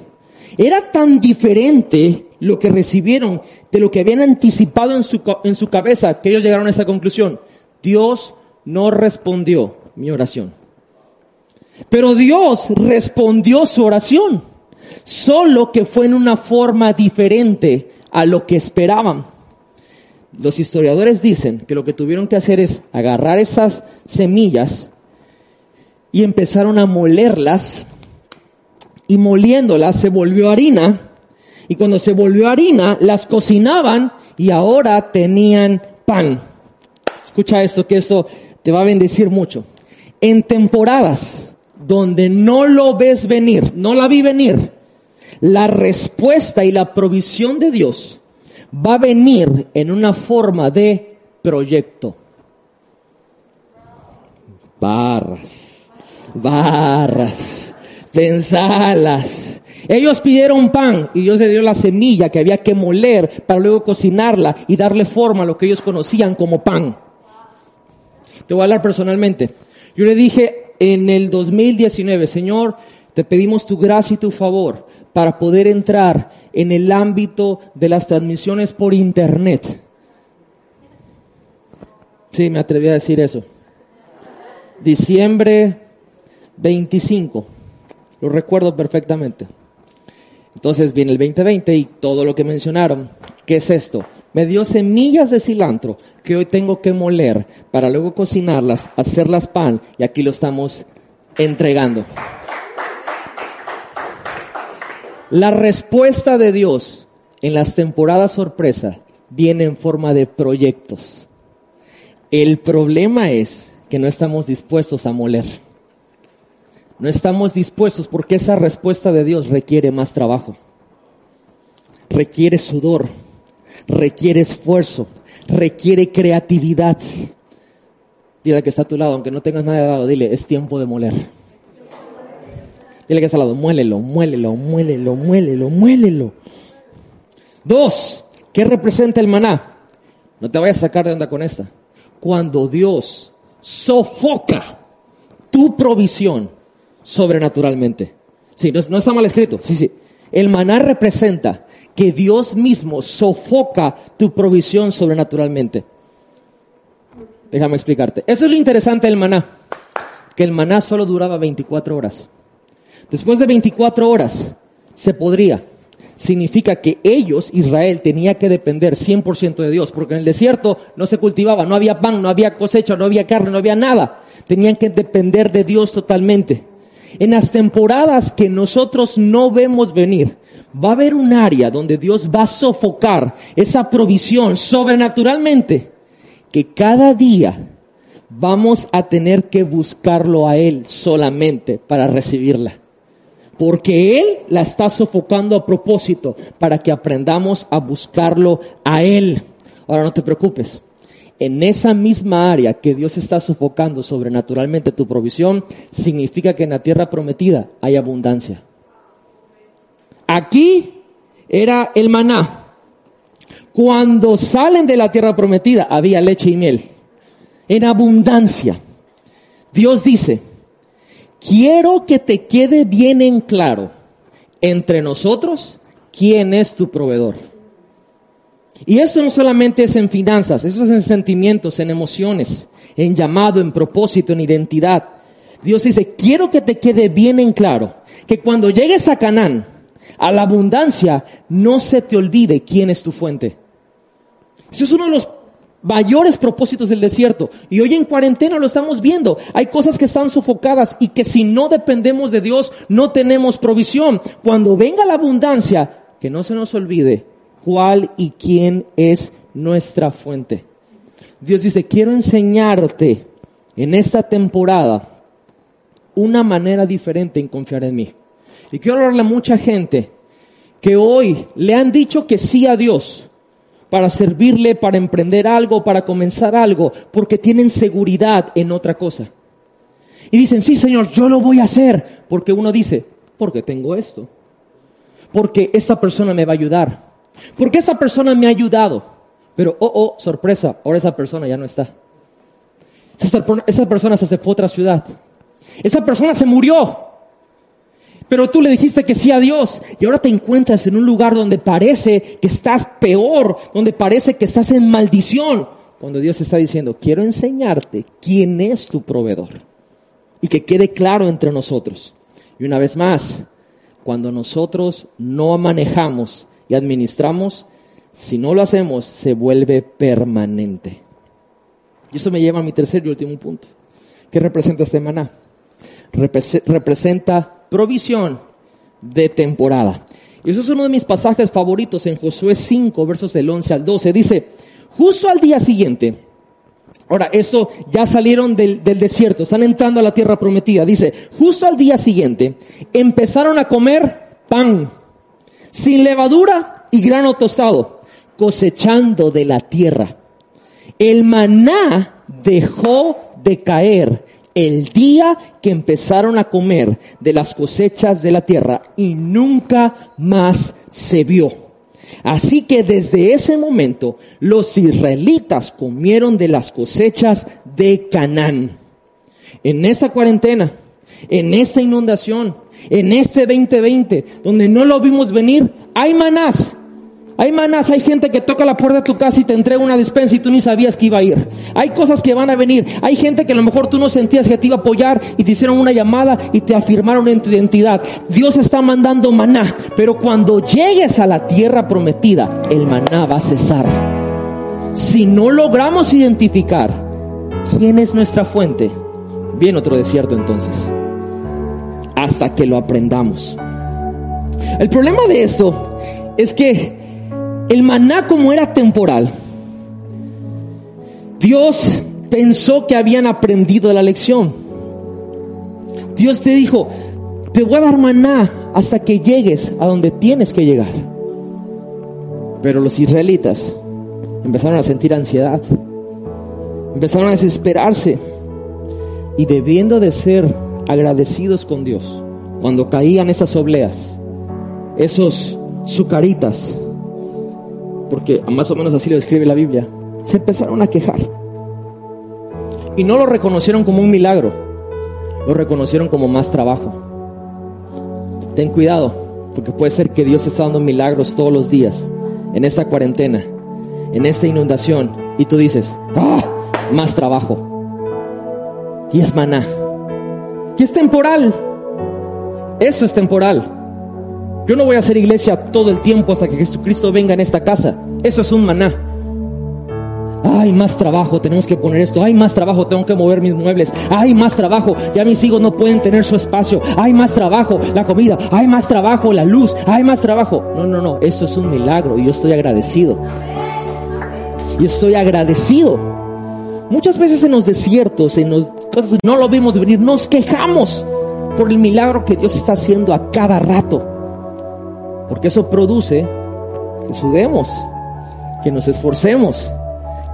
Era tan diferente lo que recibieron de lo que habían anticipado en su, en su cabeza que ellos llegaron a esta conclusión. Dios no respondió mi oración. Pero Dios respondió su oración, solo que fue en una forma diferente a lo que esperaban. Los historiadores dicen que lo que tuvieron que hacer es agarrar esas semillas y empezaron a molerlas y moliéndolas se volvió harina y cuando se volvió harina las cocinaban y ahora tenían pan. Escucha esto, que esto te va a bendecir mucho. En temporadas donde no lo ves venir, no la vi venir, la respuesta y la provisión de Dios va a venir en una forma de proyecto. Barras, barras, pensalas. Ellos pidieron pan y Dios le dio la semilla que había que moler para luego cocinarla y darle forma a lo que ellos conocían como pan. Te voy a hablar personalmente. Yo le dije en el 2019, Señor, te pedimos tu gracia y tu favor para poder entrar en el ámbito de las transmisiones por internet. Sí, me atreví a decir eso. Diciembre 25, lo recuerdo perfectamente. Entonces viene el 2020 y todo lo que mencionaron. ¿Qué es esto? Me dio semillas de cilantro que hoy tengo que moler para luego cocinarlas, hacerlas pan y aquí lo estamos entregando. La respuesta de Dios en las temporadas sorpresa viene en forma de proyectos. El problema es que no estamos dispuestos a moler. No estamos dispuestos porque esa respuesta de Dios requiere más trabajo, requiere sudor, requiere esfuerzo, requiere creatividad. Dile que está a tu lado, aunque no tengas nada de lado, dile, es tiempo de moler. Dile que está al lado, muélelo, muélelo, muélelo, muélelo, muélelo. Dos, ¿qué representa el maná? No te vayas a sacar de onda con esta. Cuando Dios sofoca tu provisión sobrenaturalmente. Sí, no, no está mal escrito. Sí, sí. El maná representa que Dios mismo sofoca tu provisión sobrenaturalmente. Déjame explicarte. Eso es lo interesante del maná. Que el maná solo duraba 24 horas. Después de 24 horas se podría. Significa que ellos, Israel, tenía que depender 100% de Dios, porque en el desierto no se cultivaba, no había pan, no había cosecha, no había carne, no había nada. Tenían que depender de Dios totalmente. En las temporadas que nosotros no vemos venir, va a haber un área donde Dios va a sofocar esa provisión sobrenaturalmente, que cada día vamos a tener que buscarlo a Él solamente para recibirla porque Él la está sofocando a propósito para que aprendamos a buscarlo a Él. Ahora no te preocupes. En esa misma área que Dios está sofocando sobrenaturalmente tu provisión, significa que en la tierra prometida hay abundancia. Aquí era el maná. Cuando salen de la tierra prometida había leche y miel. En abundancia. Dios dice, quiero que te quede bien en claro entre nosotros quién es tu proveedor. Y esto no solamente es en finanzas, eso es en sentimientos, en emociones, en llamado, en propósito, en identidad. Dios dice, quiero que te quede bien en claro que cuando llegues a Canaán, a la abundancia, no se te olvide quién es tu fuente. Eso es uno de los mayores propósitos del desierto. Y hoy en cuarentena lo estamos viendo. Hay cosas que están sofocadas y que si no dependemos de Dios no tenemos provisión. Cuando venga la abundancia, que no se nos olvide cuál y quién es nuestra fuente. Dios dice, quiero enseñarte en esta temporada una manera diferente en confiar en mí. Y quiero hablarle a mucha gente que hoy le han dicho que sí a Dios, para servirle, para emprender algo, para comenzar algo, porque tienen seguridad en otra cosa. Y dicen, sí, Señor, yo lo voy a hacer, porque uno dice, porque tengo esto, porque esta persona me va a ayudar, porque esta persona me ha ayudado, pero, oh, oh, sorpresa, ahora esa persona ya no está. Esa persona se fue a otra ciudad. Esa persona se murió. Pero tú le dijiste que sí a Dios y ahora te encuentras en un lugar donde parece que estás peor, donde parece que estás en maldición, cuando Dios está diciendo, quiero enseñarte quién es tu proveedor. y que quede claro entre nosotros. Y una vez más, cuando nosotros no manejamos y administramos, si no lo hacemos, se vuelve permanente. Y eso me lleva a mi tercer y último punto. ¿Qué representa este maná? representa provisión de temporada. Y eso es uno de mis pasajes favoritos en Josué 5, versos del 11 al 12. Dice, justo al día siguiente, ahora esto ya salieron del, del desierto, están entrando a la tierra prometida. Dice, justo al día siguiente empezaron a comer pan sin levadura y grano tostado, cosechando de la tierra. El maná dejó de caer el día que empezaron a comer de las cosechas de la tierra y nunca más se vio. Así que desde ese momento los israelitas comieron de las cosechas de Canaán. En esta cuarentena, en esta inundación, en este 2020, donde no lo vimos venir, hay manás hay manas, hay gente que toca la puerta de tu casa y te entrega una despensa y tú ni sabías que iba a ir. Hay cosas que van a venir. Hay gente que a lo mejor tú no sentías que te iba a apoyar y te hicieron una llamada y te afirmaron en tu identidad. Dios está mandando maná, pero cuando llegues a la tierra prometida, el maná va a cesar. Si no logramos identificar quién es nuestra fuente, viene otro desierto entonces. Hasta que lo aprendamos. El problema de esto es que el maná como era temporal, Dios pensó que habían aprendido la lección. Dios te dijo, te voy a dar maná hasta que llegues a donde tienes que llegar. Pero los israelitas empezaron a sentir ansiedad, empezaron a desesperarse y debiendo de ser agradecidos con Dios cuando caían esas obleas, esos sucaritas, porque más o menos así lo describe la Biblia, se empezaron a quejar. Y no lo reconocieron como un milagro, lo reconocieron como más trabajo. Ten cuidado, porque puede ser que Dios está dando milagros todos los días, en esta cuarentena, en esta inundación, y tú dices, ¡ah! Más trabajo. Y es maná. Y es temporal. Eso es temporal. Yo no voy a hacer iglesia todo el tiempo hasta que Jesucristo venga en esta casa. Eso es un maná. Hay más trabajo, tenemos que poner esto. Hay más trabajo, tengo que mover mis muebles. Hay más trabajo, ya mis hijos no pueden tener su espacio. Hay más trabajo, la comida. Hay más trabajo, la luz. Hay más trabajo. No, no, no, eso es un milagro y yo estoy agradecido. Yo estoy agradecido. Muchas veces en los desiertos, en los cosas no lo vimos venir, nos quejamos por el milagro que Dios está haciendo a cada rato. Porque eso produce que sudemos, que nos esforcemos,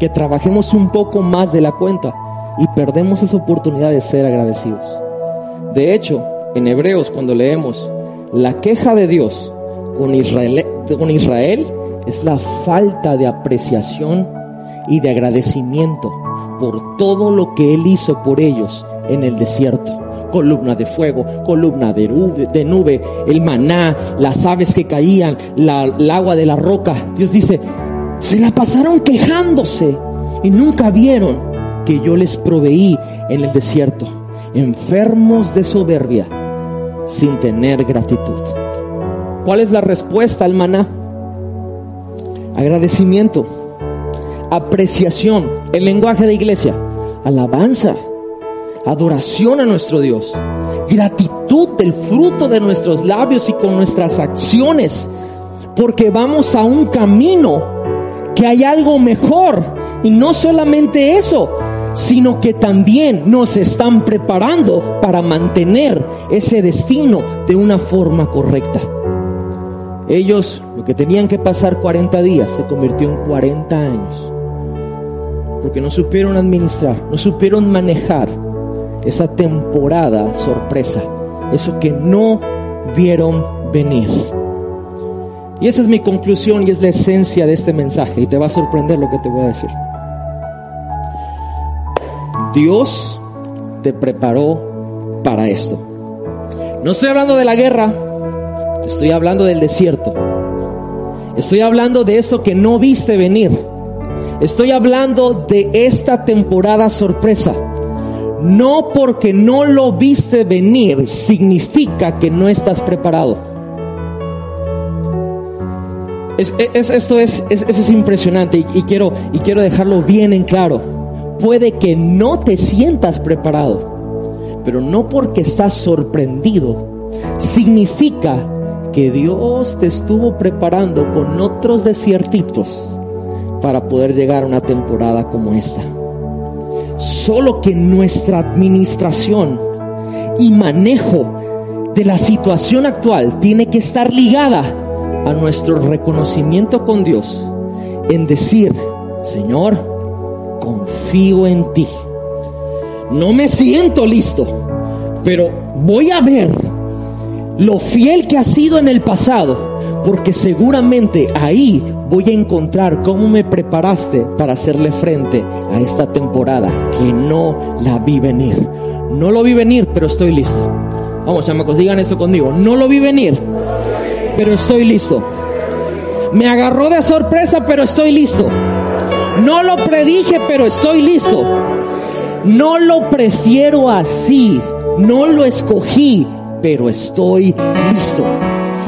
que trabajemos un poco más de la cuenta y perdemos esa oportunidad de ser agradecidos. De hecho, en Hebreos cuando leemos la queja de Dios con Israel, es la falta de apreciación y de agradecimiento por todo lo que Él hizo por ellos en el desierto columna de fuego, columna de nube, el maná, las aves que caían, el agua de la roca. Dios dice, se la pasaron quejándose y nunca vieron que yo les proveí en el desierto, enfermos de soberbia, sin tener gratitud. ¿Cuál es la respuesta al maná? Agradecimiento, apreciación, el lenguaje de iglesia, alabanza adoración a nuestro Dios, gratitud del fruto de nuestros labios y con nuestras acciones, porque vamos a un camino que hay algo mejor. Y no solamente eso, sino que también nos están preparando para mantener ese destino de una forma correcta. Ellos, lo que tenían que pasar 40 días, se convirtió en 40 años. Porque no supieron administrar, no supieron manejar esa temporada sorpresa, eso que no vieron venir. Y esa es mi conclusión y es la esencia de este mensaje y te va a sorprender lo que te voy a decir. Dios te preparó para esto. No estoy hablando de la guerra, estoy hablando del desierto. Estoy hablando de eso que no viste venir. Estoy hablando de esta temporada sorpresa No porque no lo viste venir significa que no estás preparado. esto es, es impresionante y, quiero, y quiero dejarlo bien en claro. Puede que no te sientas preparado, pero no porque estás sorprendido, significa que Dios te estuvo preparando con otros desiertitos para poder llegar a una temporada como esta. Solo que nuestra administración y manejo de la situación actual tiene que estar ligada a nuestro reconocimiento con Dios en decir, Señor, confío en ti. No me siento listo, pero voy a ver lo fiel que ha sido en el pasado, porque seguramente ahí voy a encontrar cómo me preparaste para hacerle frente a esta temporada que no la vi venir. No lo vi venir, pero estoy listo. Vamos, chamacos, digan esto conmigo. No lo vi venir, pero estoy listo. Me agarró de sorpresa, pero estoy listo. No lo predije, pero estoy listo. No lo prefiero así. No lo escogí, pero estoy listo.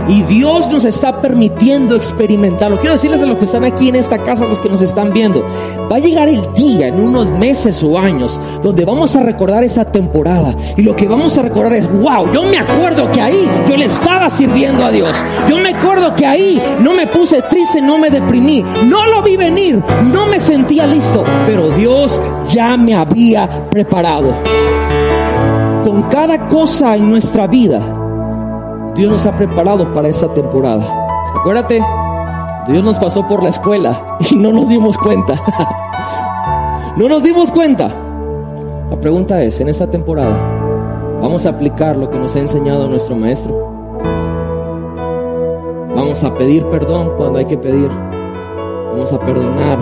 Y Dios nos está permitiendo experimentarlo. Quiero decirles a los que están aquí en esta casa, los que nos están viendo, va a llegar el día en unos meses o años donde vamos a recordar esta temporada. Y lo que vamos a recordar es, wow, yo me acuerdo que ahí yo le estaba sirviendo a Dios. Yo me acuerdo que ahí no me puse triste, no me deprimí. No lo vi venir, no me sentía listo. Pero Dios ya me había preparado. Con cada cosa en nuestra vida Dios nos ha preparado para esta temporada. Acuérdate, Dios nos pasó por la escuela y no nos dimos cuenta. no nos dimos cuenta. La pregunta es, en esta temporada, ¿vamos a aplicar lo que nos ha enseñado nuestro maestro? Vamos a pedir perdón cuando hay que pedir. Vamos a perdonar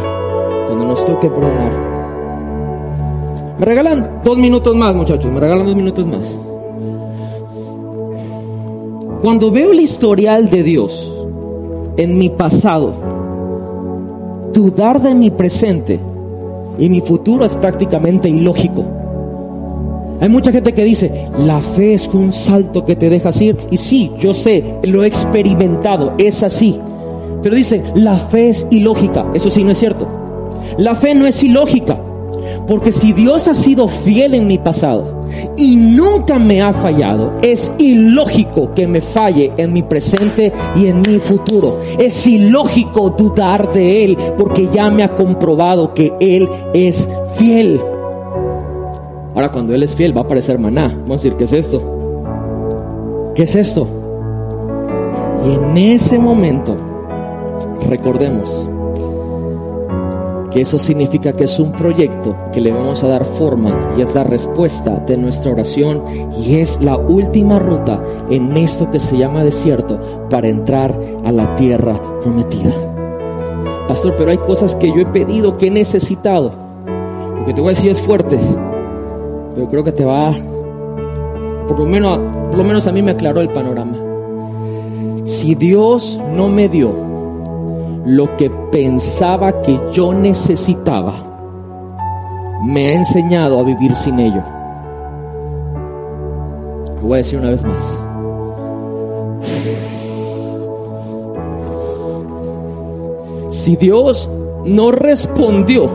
cuando nos toque perdonar. Me regalan dos minutos más, muchachos. Me regalan dos minutos más. Cuando veo el historial de Dios en mi pasado, dudar de mi presente y mi futuro es prácticamente ilógico. Hay mucha gente que dice, la fe es un salto que te dejas ir. Y sí, yo sé, lo he experimentado, es así. Pero dicen, la fe es ilógica. Eso sí no es cierto. La fe no es ilógica. Porque si Dios ha sido fiel en mi pasado y nunca me ha fallado, es ilógico que me falle en mi presente y en mi futuro. Es ilógico dudar de Él porque ya me ha comprobado que Él es fiel. Ahora cuando Él es fiel va a aparecer maná. Vamos a decir, ¿qué es esto? ¿Qué es esto? Y en ese momento, recordemos, que eso significa que es un proyecto que le vamos a dar forma y es la respuesta de nuestra oración y es la última ruta en esto que se llama desierto para entrar a la tierra prometida. Pastor, pero hay cosas que yo he pedido, que he necesitado. Lo que te voy a decir es fuerte, pero creo que te va, por lo menos, por lo menos a mí me aclaró el panorama. Si Dios no me dio lo que pensaba que yo necesitaba, me ha enseñado a vivir sin ello. Lo voy a decir una vez más. Si Dios no respondió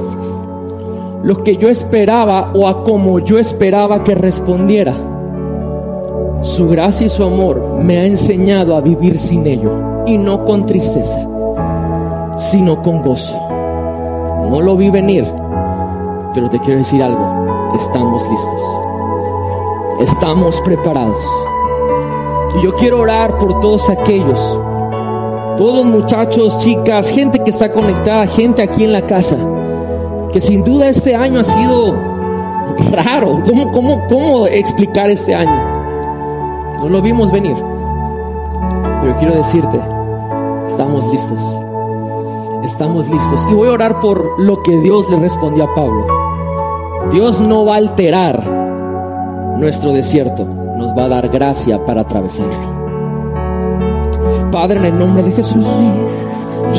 lo que yo esperaba o a como yo esperaba que respondiera, su gracia y su amor me ha enseñado a vivir sin ello y no con tristeza sino con gozo. No lo vi venir, pero te quiero decir algo, estamos listos. Estamos preparados. Y yo quiero orar por todos aquellos, todos los muchachos, chicas, gente que está conectada, gente aquí en la casa, que sin duda este año ha sido raro. ¿Cómo, cómo, cómo explicar este año? No lo vimos venir. Pero quiero decirte, estamos listos estamos listos. Y voy a orar por lo que Dios le respondió a Pablo. Dios no va a alterar nuestro desierto, nos va a dar gracia para atravesarlo. Padre, en el nombre de Jesús,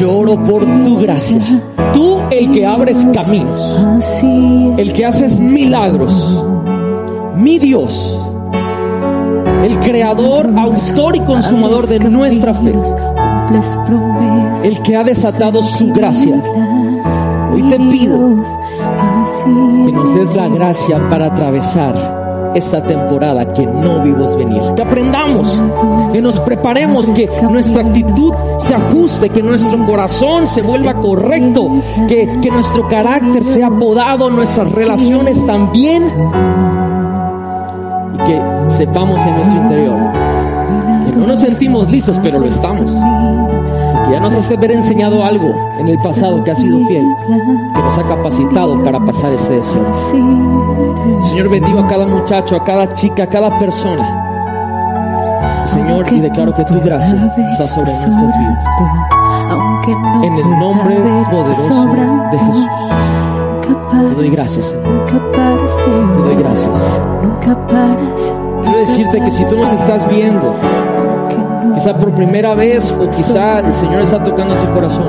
lloro por tu gracia. Tú el que abres caminos, el que haces milagros. mi Dios, el creador, autor y consumador de nuestra fe, el que ha desatado su gracia. Hoy te pido que nos des la gracia para atravesar esta temporada que no vimos venir. Que aprendamos, que nos preparemos, que nuestra actitud se ajuste, que nuestro corazón se vuelva correcto, que, que nuestro carácter sea podado, nuestras relaciones también. Y que sepamos en nuestro interior no nos sentimos listos, pero lo estamos. Que ya nos hace haber enseñado algo en el pasado que ha sido fiel, que nos ha capacitado para pasar este desierto. Señor, bendigo a cada muchacho, a cada chica, a cada persona. Señor, y declaro que tu gracia está sobre nuestras vidas. En el nombre poderoso de Jesús. Te doy gracias, Señor. Te doy gracias. Quiero decirte que si tú nos estás viendo, quizá por primera vez o quizá el Señor está tocando tu corazón,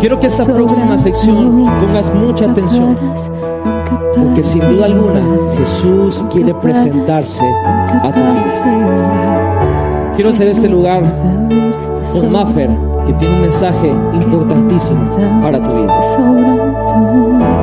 quiero que esta próxima sección pongas mucha atención, porque sin duda alguna Jesús quiere presentarse a tu vida. Quiero hacer este lugar con Maffer, que tiene un mensaje importantísimo para tu vida.